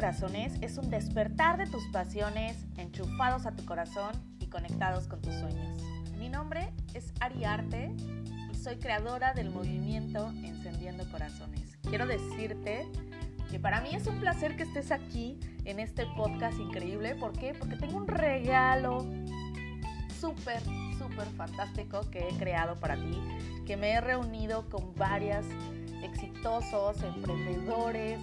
Corazones es un despertar de tus pasiones, enchufados a tu corazón y conectados con tus sueños. Mi nombre es Ari Arte y soy creadora del movimiento Encendiendo Corazones. Quiero decirte que para mí es un placer que estés aquí en este podcast increíble. ¿Por qué? Porque tengo un regalo súper, súper fantástico que he creado para ti, que me he reunido con varias exitosos, emprendedores,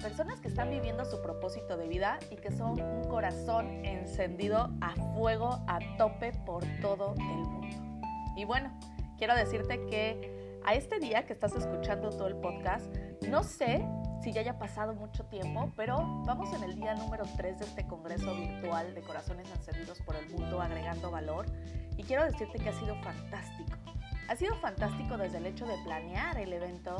personas que están viviendo su propósito de vida y que son un corazón encendido a fuego, a tope por todo el mundo. Y bueno, quiero decirte que a este día que estás escuchando todo el podcast, no sé si ya haya pasado mucho tiempo, pero vamos en el día número 3 de este Congreso Virtual de Corazones Encendidos por el Mundo, agregando valor. Y quiero decirte que ha sido fantástico. Ha sido fantástico desde el hecho de planear el evento,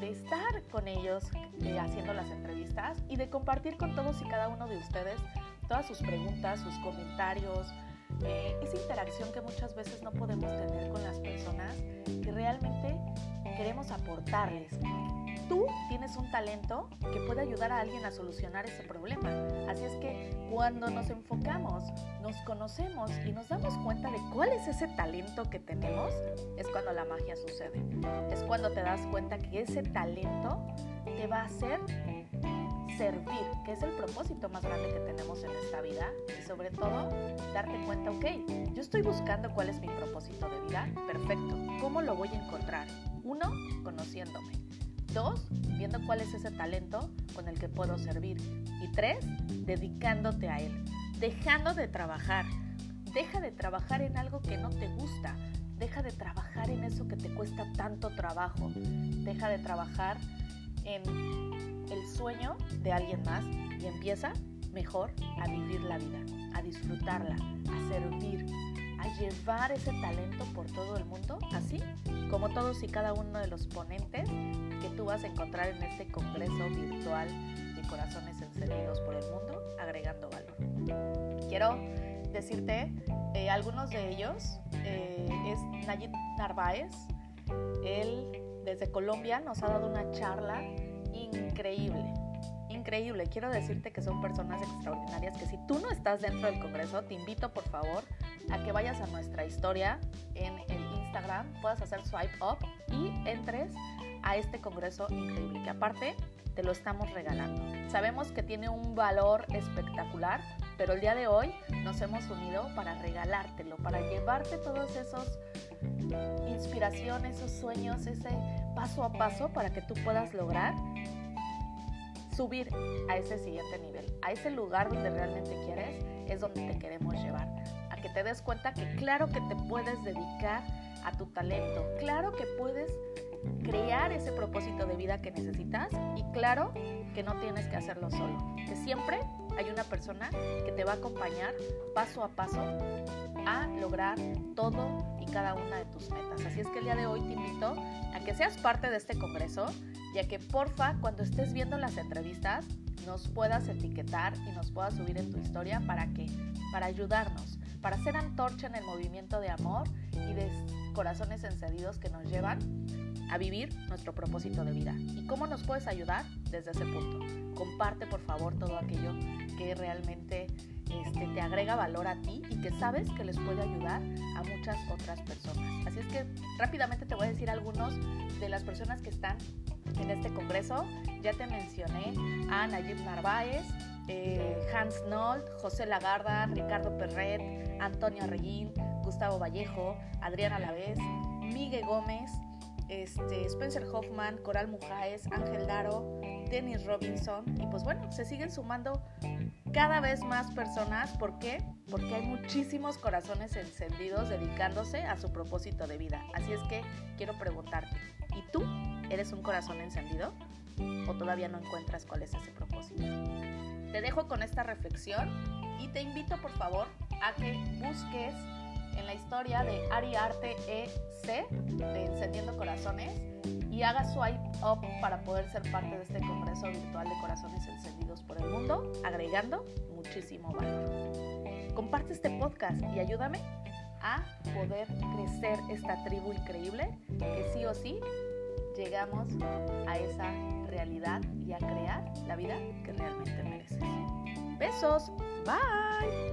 de estar con ellos eh, haciendo las entrevistas y de compartir con todos y cada uno de ustedes todas sus preguntas, sus comentarios, eh, esa interacción que muchas veces no podemos tener con las personas que realmente queremos aportarles tú tienes un talento que puede ayudar a alguien a solucionar ese problema. Cuando nos enfocamos, nos conocemos y nos damos cuenta de cuál es ese talento que tenemos, es cuando la magia sucede. Es cuando te das cuenta que ese talento te va a hacer servir, que es el propósito más grande que tenemos en esta vida y sobre todo darte cuenta, ok, yo estoy buscando cuál es mi propósito de vida, perfecto, ¿cómo lo voy a encontrar? Uno, conociéndome. Dos, viendo cuál es ese talento con el que puedo servir. Y tres, dedicándote a él. Dejando de trabajar. Deja de trabajar en algo que no te gusta. Deja de trabajar en eso que te cuesta tanto trabajo. Deja de trabajar en el sueño de alguien más y empieza mejor a vivir la vida, a disfrutarla, a servir, a llevar ese talento por todo el mundo, así como todos y cada uno de los ponentes que tú vas a encontrar en este congreso virtual de corazones encendidos por el mundo, agregando valor. Quiero decirte, eh, algunos de ellos eh, es Nayib Narváez. Él desde Colombia nos ha dado una charla increíble increíble. Quiero decirte que son personas extraordinarias que si tú no estás dentro del Congreso, te invito por favor a que vayas a nuestra historia en el Instagram, puedas hacer swipe up y entres a este Congreso increíble, que aparte te lo estamos regalando. Sabemos que tiene un valor espectacular, pero el día de hoy nos hemos unido para regalártelo, para llevarte todos esos inspiraciones, esos sueños, ese paso a paso para que tú puedas lograr subir a ese siguiente nivel, a ese lugar donde realmente quieres, es donde te queremos llevar. A que te des cuenta que claro que te puedes dedicar a tu talento, claro que puedes crear ese propósito de vida que necesitas y claro que no tienes que hacerlo solo, que siempre hay una persona que te va a acompañar paso a paso a lograr todo y cada una de tus metas. Así es que el día de hoy te invito a que seas parte de este congreso, ya que porfa, cuando estés viendo las entrevistas, nos puedas etiquetar y nos puedas subir en tu historia para que para ayudarnos, para ser antorcha en el movimiento de amor y de corazones encendidos que nos llevan a vivir nuestro propósito de vida. ¿Y cómo nos puedes ayudar desde ese punto? Comparte por favor todo aquello que realmente este, te agrega valor a ti y que sabes que les puede ayudar a muchas otras personas. Así es que rápidamente te voy a decir algunos de las personas que están en este congreso. Ya te mencioné a Nayib Narváez, eh, Hans Nold, José Lagarda, Ricardo Perret, Antonio Reguín, Gustavo Vallejo, Adriana Lavés, Miguel Gómez, este, Spencer Hoffman, Coral Mujáez, Ángel Daro, Dennis Robinson y pues bueno, se siguen sumando cada vez más personas. ¿Por qué? Porque hay muchísimos corazones encendidos dedicándose a su propósito de vida. Así es que quiero preguntarte, ¿y tú eres un corazón encendido? ¿O todavía no encuentras cuál es ese propósito? Te dejo con esta reflexión y te invito por favor a que busques en la historia de Ari Arte EC de Encendiendo Corazones y haga swipe up para poder ser parte de este congreso virtual de corazones encendidos por el mundo, agregando muchísimo valor. Comparte este podcast y ayúdame a poder crecer esta tribu increíble que sí o sí llegamos a esa realidad y a crear la vida que realmente mereces. Besos, bye.